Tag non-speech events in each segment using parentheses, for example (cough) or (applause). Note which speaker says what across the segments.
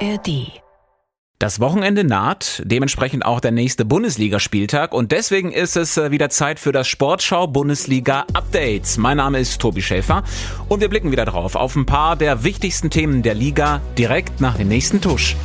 Speaker 1: ARD.
Speaker 2: Das Wochenende naht, dementsprechend auch der nächste Bundesligaspieltag und deswegen ist es äh, wieder Zeit für das Sportschau Bundesliga Updates. Mein Name ist Tobi Schäfer und wir blicken wieder drauf auf ein paar der wichtigsten Themen der Liga direkt nach dem nächsten Tusch.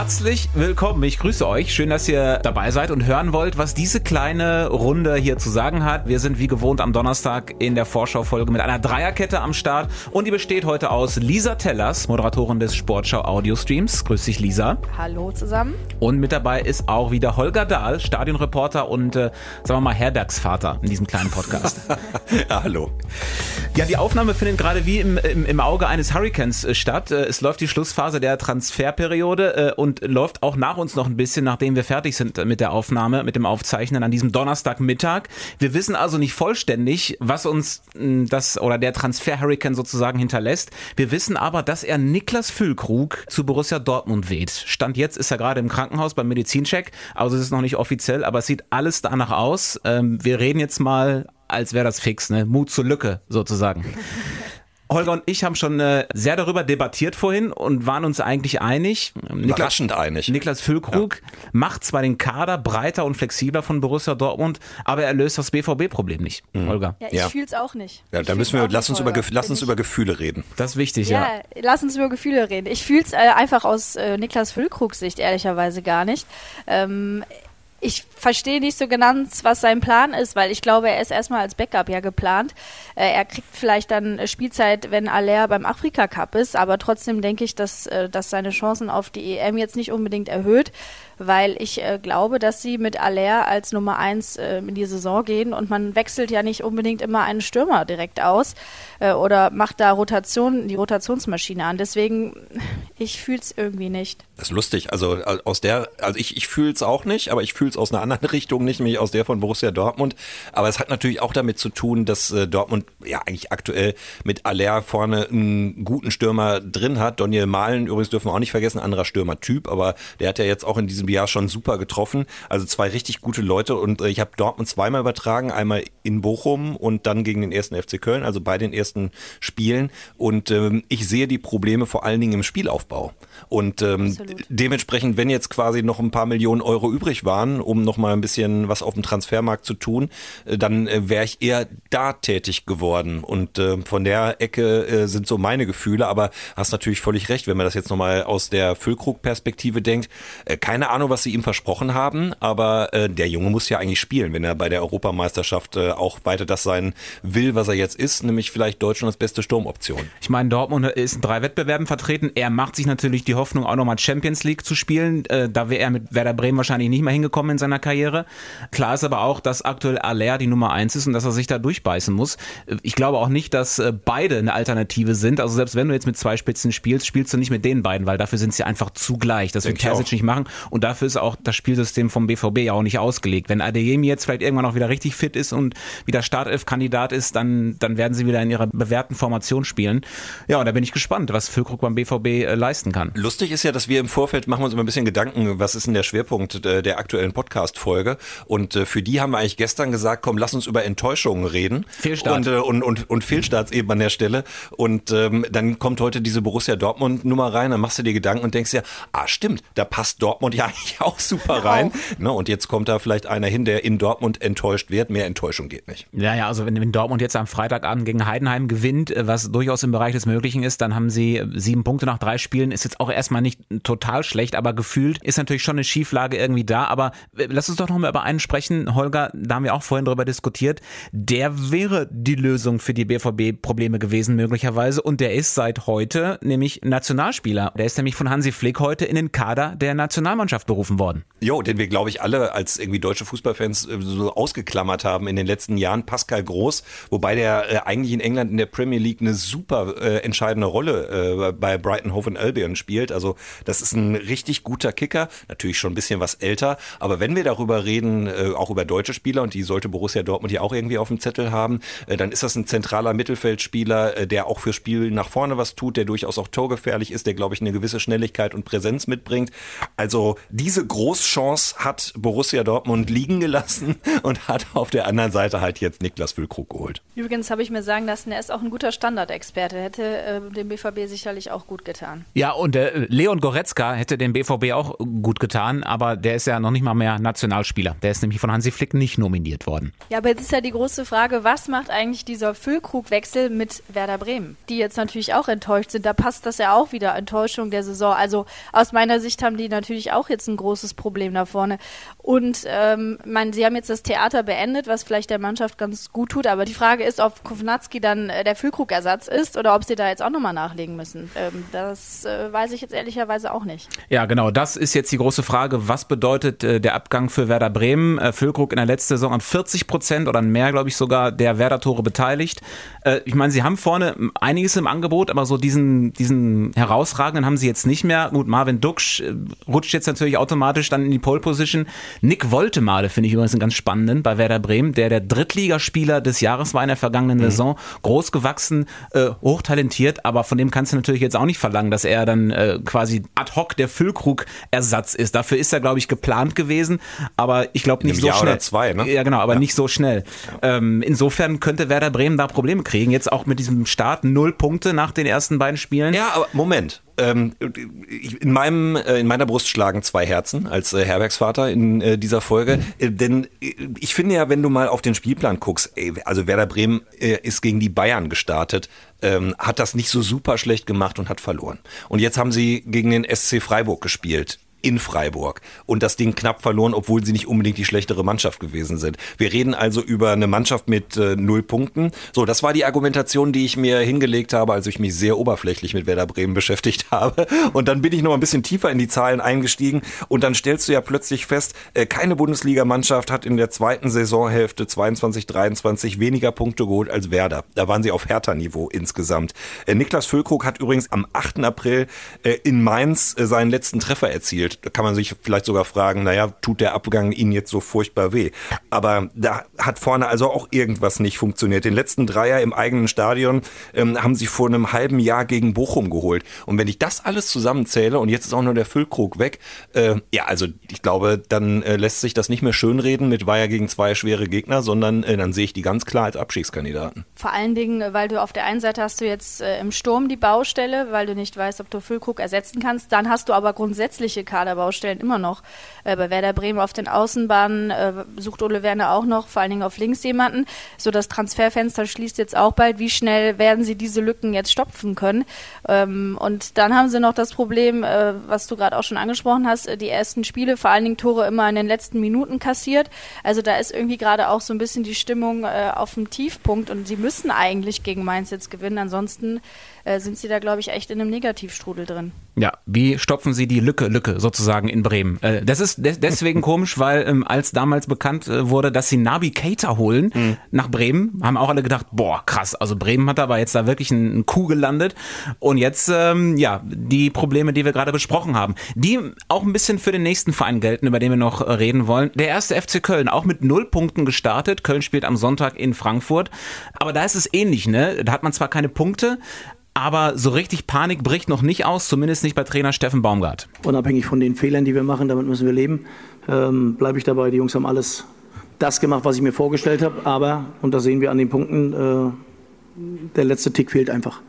Speaker 2: Herzlich willkommen. Ich grüße euch. Schön, dass ihr dabei seid und hören wollt, was diese kleine Runde hier zu sagen hat. Wir sind wie gewohnt am Donnerstag in der Vorschaufolge mit einer Dreierkette am Start und die besteht heute aus Lisa Tellers, Moderatorin des Sportschau Audio Streams. Grüß dich, Lisa.
Speaker 3: Hallo zusammen.
Speaker 2: Und mit dabei ist auch wieder Holger Dahl, Stadionreporter und äh, sagen wir mal Herbergsvater in diesem kleinen Podcast. (laughs)
Speaker 4: ja, hallo.
Speaker 2: Ja, die Aufnahme findet gerade wie im, im, im Auge eines Hurricanes äh, statt. Äh, es läuft die Schlussphase der Transferperiode äh, und läuft auch nach uns noch ein bisschen, nachdem wir fertig sind mit der Aufnahme, mit dem Aufzeichnen an diesem Donnerstagmittag. Wir wissen also nicht vollständig, was uns hm, das oder der Transfer Hurricane sozusagen hinterlässt. Wir wissen aber, dass er Niklas Füllkrug zu Borussia Dortmund weht. Stand jetzt ist er gerade im Krankenhaus beim Medizincheck, also es ist noch nicht offiziell, aber es sieht alles danach aus. Ähm, wir reden jetzt mal als wäre das fix, ne? Mut zur Lücke sozusagen. (laughs) Holger und ich haben schon äh, sehr darüber debattiert vorhin und waren uns eigentlich einig.
Speaker 4: Überraschend einig.
Speaker 2: Niklas Füllkrug ja. macht zwar den Kader breiter und flexibler von Borussia Dortmund, aber er löst das BVB-Problem nicht. Mhm. Holger.
Speaker 3: Ja, ich ja. fühle es auch nicht.
Speaker 4: Ja, da müssen wir, lass uns, über, lass uns über Gefühle reden.
Speaker 2: Das ist wichtig, ja. Ja,
Speaker 3: lass uns über Gefühle reden. Ich fühle es äh, einfach aus äh, Niklas Füllkrugs Sicht ehrlicherweise gar nicht. Ähm, ich verstehe nicht so ganz, was sein Plan ist, weil ich glaube, er ist erstmal als Backup ja geplant. Äh, er kriegt vielleicht dann Spielzeit, wenn Aller beim Afrika Cup ist, aber trotzdem denke ich, dass, äh, dass seine Chancen auf die EM jetzt nicht unbedingt erhöht, weil ich äh, glaube, dass sie mit Aller als Nummer eins äh, in die Saison gehen und man wechselt ja nicht unbedingt immer einen Stürmer direkt aus äh, oder macht da Rotation, die Rotationsmaschine an. Deswegen, ich fühle es irgendwie nicht.
Speaker 4: Das ist lustig. Also aus der, also ich, ich fühle es auch nicht, aber ich fühle es aus einer anderen (laughs) Richtung, nicht nämlich aus der von Borussia Dortmund. Aber es hat natürlich auch damit zu tun, dass äh, Dortmund ja eigentlich aktuell mit Aller vorne einen guten Stürmer drin hat. Daniel Mahlen übrigens dürfen wir auch nicht vergessen, anderer Stürmertyp, aber der hat ja jetzt auch in diesem Jahr schon super getroffen. Also zwei richtig gute Leute und äh, ich habe Dortmund zweimal übertragen, einmal in Bochum und dann gegen den ersten FC Köln, also bei den ersten Spielen. Und ähm, ich sehe die Probleme vor allen Dingen im Spielaufbau. Und ähm, dementsprechend, wenn jetzt quasi noch ein paar Millionen Euro übrig waren, um noch mal ein bisschen was auf dem Transfermarkt zu tun, äh, dann äh, wäre ich eher da tätig geworden. Und äh, von der Ecke äh, sind so meine Gefühle. Aber hast natürlich völlig recht, wenn man das jetzt noch mal aus der Füllkrug-Perspektive denkt. Äh, keine Ahnung, was sie ihm versprochen haben, aber äh, der Junge muss ja eigentlich spielen, wenn er bei der Europameisterschaft äh, auch weiter das sein will, was er jetzt ist, nämlich vielleicht Deutschlands beste Sturmoption.
Speaker 2: Ich meine, Dortmund ist in drei Wettbewerben vertreten. Er macht sich natürlich die Hoffnung, auch nochmal Champions League zu spielen. Äh, da wäre er mit Werder Bremen wahrscheinlich nicht mehr hingekommen in seiner Karriere. Klar ist aber auch, dass aktuell Aller die Nummer eins ist und dass er sich da durchbeißen muss. Ich glaube auch nicht, dass äh, beide eine Alternative sind. Also selbst wenn du jetzt mit zwei Spitzen spielst, spielst du nicht mit den beiden, weil dafür sind sie einfach zu gleich. Das Denk wird Terzic nicht machen. Und dafür ist auch das Spielsystem vom BVB ja auch nicht ausgelegt. Wenn Adeyemi jetzt vielleicht irgendwann auch wieder richtig fit ist und wieder Startelf-Kandidat ist, dann, dann werden sie wieder in ihrer bewährten Formation spielen. Ja, und da bin ich gespannt, was Füllkrug beim BVB äh, leisten kann.
Speaker 4: Lustig ist ja, dass wir im Vorfeld machen uns immer ein bisschen Gedanken, was ist denn der Schwerpunkt äh, der aktuellen Podcast-Folge? Und äh, für die haben wir eigentlich gestern gesagt, komm, lass uns über Enttäuschungen reden.
Speaker 2: Fehlstart.
Speaker 4: Und, äh, und, und, und Fehlstarts eben an der Stelle. Und ähm, dann kommt heute diese Borussia Dortmund-Nummer rein, dann machst du dir Gedanken und denkst ja, ah stimmt, da passt Dortmund ja (laughs) eigentlich auch super rein. Ne? Und jetzt kommt da vielleicht einer hin, der in Dortmund enttäuscht wird. Mehr Enttäuschung geht nicht.
Speaker 2: Ja, ja, also wenn, wenn Dortmund jetzt am Freitagabend gegen Heidenheim gewinnt, was durchaus im Bereich des Möglichen ist, dann haben sie sieben Punkte nach drei Spielen. Ist jetzt auch erstmal nicht total schlecht, aber gefühlt ist natürlich schon eine Schieflage irgendwie da. Aber äh, lass uns doch noch mal über einen sprechen, Holger, da haben wir auch vorhin drüber diskutiert. Der wäre die Lösung für die BVB-Probleme gewesen, möglicherweise. Und der ist seit heute nämlich Nationalspieler. Der ist nämlich von Hansi Flick heute in den Kader der Nationalmannschaft berufen worden.
Speaker 4: Jo, den wir, glaube ich, alle als irgendwie deutsche Fußballfans äh, so ausgeklammert haben in den letzten Jahren. Pascal Groß, wobei der äh, eigentlich in England in der Premier League eine super äh, entscheidende Rolle äh, bei Brighton Hove Albion spielt. Also das ist ein richtig guter Kicker, natürlich schon ein bisschen was älter. Aber wenn wir darüber darüber reden, äh, auch über deutsche Spieler und die sollte Borussia Dortmund ja auch irgendwie auf dem Zettel haben, äh, dann ist das ein zentraler Mittelfeldspieler, äh, der auch für Spiel nach vorne was tut, der durchaus auch torgefährlich ist, der glaube ich eine gewisse Schnelligkeit und Präsenz mitbringt. Also diese Großchance hat Borussia Dortmund liegen gelassen (laughs) und hat auf der anderen Seite halt jetzt Niklas Füllkrug geholt.
Speaker 3: Übrigens habe ich mir sagen lassen, er ist auch ein guter Standardexperte, hätte äh, dem BVB sicherlich auch gut getan.
Speaker 2: Ja, und äh, Leon Goretzka hätte dem BVB auch gut getan, aber der ist ja noch nicht mal mehr Nationalspieler. Der ist nämlich von Hansi Flick nicht nominiert worden.
Speaker 3: Ja, aber jetzt ist ja die große Frage, was macht eigentlich dieser Füllkrugwechsel mit Werder Bremen? Die jetzt natürlich auch enttäuscht sind. Da passt das ja auch wieder, Enttäuschung der Saison. Also aus meiner Sicht haben die natürlich auch jetzt ein großes Problem da vorne. Und ähm, mein, sie haben jetzt das Theater beendet, was vielleicht der Mannschaft ganz gut tut. Aber die Frage ist, ob Kovnatski dann äh, der Füllkrugersatz ist oder ob sie da jetzt auch nochmal nachlegen müssen. Ähm, das äh, weiß ich jetzt ehrlicherweise auch nicht.
Speaker 2: Ja, genau. Das ist jetzt die große Frage. Was bedeutet äh, der Abgang für Werder Bremen? Äh, Füllkrug in der letzten Saison an 40 Prozent oder mehr, glaube ich, sogar der Werder-Tore beteiligt. Äh, ich meine, sie haben vorne einiges im Angebot, aber so diesen, diesen herausragenden haben sie jetzt nicht mehr. Gut, Marvin Duksch äh, rutscht jetzt natürlich automatisch dann in die Pole-Position. Nick Woltemade finde ich übrigens einen ganz spannenden bei Werder Bremen, der der Drittligaspieler des Jahres war in der vergangenen mhm. Saison. Groß gewachsen, äh, hochtalentiert, aber von dem kannst du natürlich jetzt auch nicht verlangen, dass er dann äh, quasi ad hoc der Füllkrug-Ersatz ist. Dafür ist er, glaube ich, geplant gewesen, aber ich glaube nicht so
Speaker 4: Jahr
Speaker 2: schnell.
Speaker 4: Oder zwei, ne?
Speaker 2: Ja, genau, aber ja. nicht so schnell. Ähm, insofern könnte Werder Bremen da Probleme kriegen. Jetzt auch mit diesem Start null Punkte nach den ersten beiden Spielen.
Speaker 4: Ja, aber Moment ähm, in meinem äh, in meiner Brust schlagen zwei Herzen als äh, Herbergsvater in äh, dieser Folge, äh, denn äh, ich finde ja, wenn du mal auf den Spielplan guckst, ey, also Werder Bremen äh, ist gegen die Bayern gestartet, ähm, hat das nicht so super schlecht gemacht und hat verloren. Und jetzt haben sie gegen den SC Freiburg gespielt in Freiburg und das Ding knapp verloren, obwohl sie nicht unbedingt die schlechtere Mannschaft gewesen sind. Wir reden also über eine Mannschaft mit äh, null Punkten. So, das war die Argumentation, die ich mir hingelegt habe, als ich mich sehr oberflächlich mit Werder Bremen (laughs) beschäftigt habe. Und dann bin ich noch ein bisschen tiefer in die Zahlen eingestiegen und dann stellst du ja plötzlich fest, äh, keine Bundesligamannschaft hat in der zweiten Saisonhälfte 22, 23 weniger Punkte geholt als Werder. Da waren sie auf härter Niveau insgesamt. Äh, Niklas Füllkrug hat übrigens am 8. April äh, in Mainz äh, seinen letzten Treffer erzielt gespielt. Da kann man sich vielleicht sogar fragen, naja, tut der Abgang Ihnen jetzt so furchtbar weh? Aber da hat vorne also auch irgendwas nicht funktioniert. Den letzten Dreier im eigenen Stadion ähm, haben sie vor einem halben Jahr gegen Bochum geholt. Und wenn ich das alles zusammenzähle und jetzt ist auch nur der Füllkrug weg, äh, ja, also ich glaube, dann äh, lässt sich das nicht mehr schönreden mit Weiher gegen zwei schwere Gegner, sondern äh, dann sehe ich die ganz klar als Abschiedskandidaten.
Speaker 3: Vor allen Dingen, weil du auf der einen Seite hast du jetzt äh, im Sturm die Baustelle, weil du nicht weißt, ob du Füllkrug ersetzen kannst. Dann hast du aber grundsätzliche Karten Kaderbaustellen immer noch. Äh, bei Werder Bremen auf den Außenbahnen äh, sucht Ole Werner auch noch, vor allen Dingen auf links jemanden. So das Transferfenster schließt jetzt auch bald. Wie schnell werden sie diese Lücken jetzt stopfen können? Ähm, und dann haben sie noch das Problem, äh, was du gerade auch schon angesprochen hast, äh, die ersten Spiele, vor allen Dingen Tore immer in den letzten Minuten kassiert. Also da ist irgendwie gerade auch so ein bisschen die Stimmung äh, auf dem Tiefpunkt und sie müssen eigentlich gegen Mainz jetzt gewinnen. Ansonsten äh, sind sie da, glaube ich, echt in einem Negativstrudel drin.
Speaker 2: Ja, wie stopfen sie die Lücke, Lücke sozusagen in Bremen? Äh, das ist des deswegen (laughs) komisch, weil ähm, als damals bekannt äh, wurde, dass sie Nabi Keita holen mhm. nach Bremen, haben auch alle gedacht, boah, krass, also Bremen hat aber jetzt da wirklich einen Kuh gelandet und jetzt, ähm, ja, die Probleme, die wir gerade besprochen haben, die auch ein bisschen für den nächsten Verein gelten, über den wir noch äh, reden wollen. Der erste FC Köln, auch mit null Punkten gestartet. Köln spielt am Sonntag in Frankfurt, aber da ist es ähnlich, ne? Da hat man zwar keine Punkte, aber so richtig Panik bricht noch nicht aus, zumindest nicht bei Trainer Steffen Baumgart.
Speaker 1: Unabhängig von den Fehlern, die wir machen, damit müssen wir leben, ähm, bleibe ich dabei. Die Jungs haben alles das gemacht, was ich mir vorgestellt habe, aber, und da sehen wir an den Punkten, äh, der letzte Tick fehlt einfach.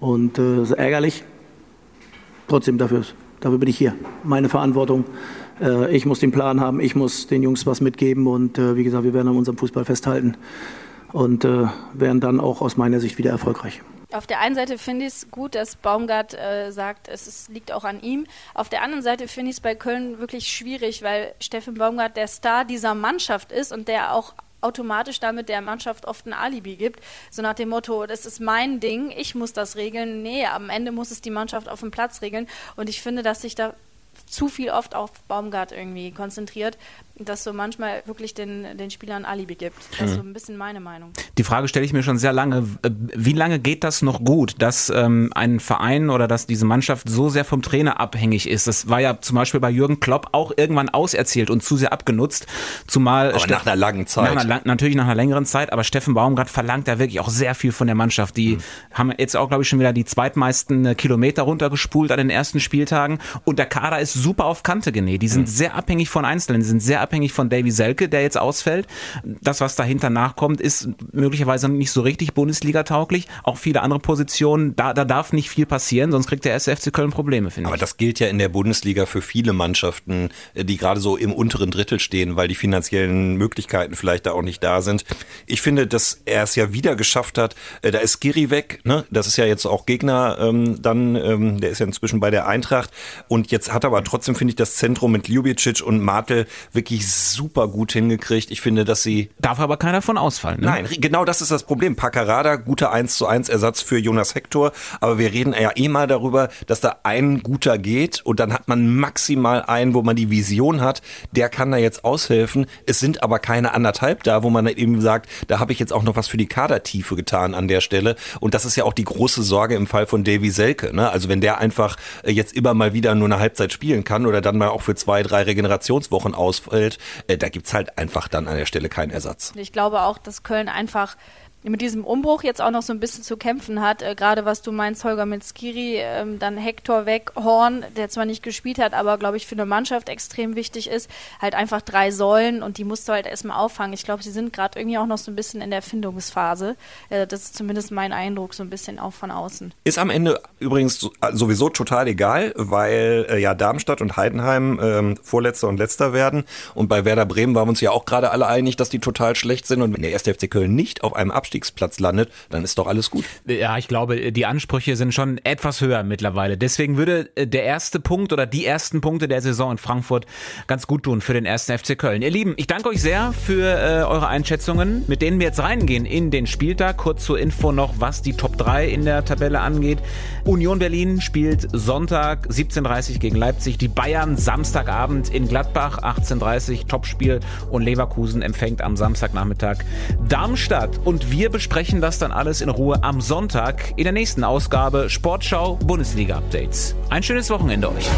Speaker 1: Und äh, das ist ärgerlich. Trotzdem, dafür, dafür bin ich hier. Meine Verantwortung. Äh, ich muss den Plan haben, ich muss den Jungs was mitgeben und äh, wie gesagt, wir werden an unserem Fußball festhalten und äh, werden dann auch aus meiner Sicht wieder erfolgreich.
Speaker 3: Auf der einen Seite finde ich es gut, dass Baumgart äh, sagt, es ist, liegt auch an ihm. Auf der anderen Seite finde ich es bei Köln wirklich schwierig, weil Steffen Baumgart der Star dieser Mannschaft ist und der auch automatisch damit der Mannschaft oft ein Alibi gibt. So nach dem Motto, das ist mein Ding, ich muss das regeln. Nee, am Ende muss es die Mannschaft auf dem Platz regeln. Und ich finde, dass sich da zu viel oft auf Baumgart irgendwie konzentriert, dass so manchmal wirklich den, den Spielern Alibi gibt. Das ist so ein bisschen meine Meinung.
Speaker 2: Die Frage stelle ich mir schon sehr lange. Wie lange geht das noch gut, dass ähm, ein Verein oder dass diese Mannschaft so sehr vom Trainer abhängig ist? Das war ja zum Beispiel bei Jürgen Klopp auch irgendwann auserzählt und zu sehr abgenutzt. Zumal
Speaker 4: aber nach einer langen Zeit.
Speaker 2: Nach einer, natürlich nach einer längeren Zeit, aber Steffen Baumgart verlangt da wirklich auch sehr viel von der Mannschaft. Die mhm. haben jetzt auch, glaube ich, schon wieder die zweitmeisten äh, Kilometer runtergespult an den ersten Spieltagen und der Kader ist super auf Kante genäht. Die sind mhm. sehr abhängig von Einzelnen, die sind sehr abhängig von Davy Selke, der jetzt ausfällt. Das, was dahinter nachkommt, ist möglicherweise nicht so richtig Bundesliga-tauglich. Auch viele andere Positionen, da, da darf nicht viel passieren, sonst kriegt der SFC Köln Probleme, finde ich.
Speaker 4: Aber das gilt ja in der Bundesliga für viele Mannschaften, äh, die gerade so im unteren Drittel stehen, weil die finanziellen Möglichkeiten vielleicht da auch nicht da sind. Ich finde, dass er es ja wieder geschafft hat. Äh, da ist Giri weg, ne? Das ist ja jetzt auch Gegner ähm, dann, ähm, der ist ja inzwischen bei der Eintracht. Und jetzt hat aber trotzdem, finde ich, das Zentrum mit Ljubicic und Martel wirklich super gut hingekriegt. Ich finde, dass sie.
Speaker 2: Darf aber keiner von ausfallen, ne?
Speaker 4: Nein, genau das ist das Problem. Paccarada, guter 1 zu 1 Ersatz für Jonas Hector. Aber wir reden ja eh mal darüber, dass da ein guter geht und dann hat man maximal einen, wo man die Vision hat, der kann da jetzt aushelfen. Es sind aber keine anderthalb da, wo man eben sagt, da habe ich jetzt auch noch was für die Kadertiefe getan an der Stelle. Und das ist ja auch die große Sorge im Fall von Davy Selke. Ne? Also wenn der einfach äh, jetzt immer mal wieder nur eine Halbzeit spielen kann oder dann mal auch für zwei, drei Regenerationswochen ausfällt, äh, da gibt's halt einfach dann an der Stelle keinen Ersatz.
Speaker 3: Ich glaube auch, dass Köln einfach mit diesem Umbruch jetzt auch noch so ein bisschen zu kämpfen hat. Äh, Gerade was du meinst, Holger mit Skiri, ähm, dann Hector weg, Horn, der zwar nicht gespielt hat, aber glaube ich für eine Mannschaft extrem wichtig ist. Halt einfach drei Säulen und die musst du halt erstmal auffangen. Ich glaube, sie sind gerade irgendwie auch noch so ein bisschen in der Findungsphase. Äh, das ist zumindest mein Eindruck, so ein bisschen auch von außen.
Speaker 4: Ist am Ende übrigens äh, sowieso total egal, weil äh, ja Darmstadt und Heidenheim ähm, Vorletzter und Letzter werden. Und bei Werder Bremen waren wir uns ja auch gerade alle einig, dass die total schlecht sind. Und wenn der erste FC Köln nicht auf einem Abstieg Abstiegsplatz landet, dann ist doch alles gut.
Speaker 2: Ja, ich glaube, die Ansprüche sind schon etwas höher mittlerweile. Deswegen würde äh, der erste Punkt oder die ersten Punkte der Saison in Frankfurt ganz gut tun für den ersten FC Köln. Ihr Lieben, ich danke euch sehr für äh, eure Einschätzungen, mit denen wir jetzt reingehen in den Spieltag. Kurz zur Info noch, was die Top 3 in der Tabelle angeht. Union Berlin spielt Sonntag 17.30 gegen Leipzig. Die Bayern Samstagabend in Gladbach 18.30 Topspiel und Leverkusen empfängt am Samstagnachmittag Darmstadt. Und wir wir besprechen das dann alles in Ruhe am Sonntag in der nächsten Ausgabe Sportschau Bundesliga Updates. Ein schönes Wochenende euch.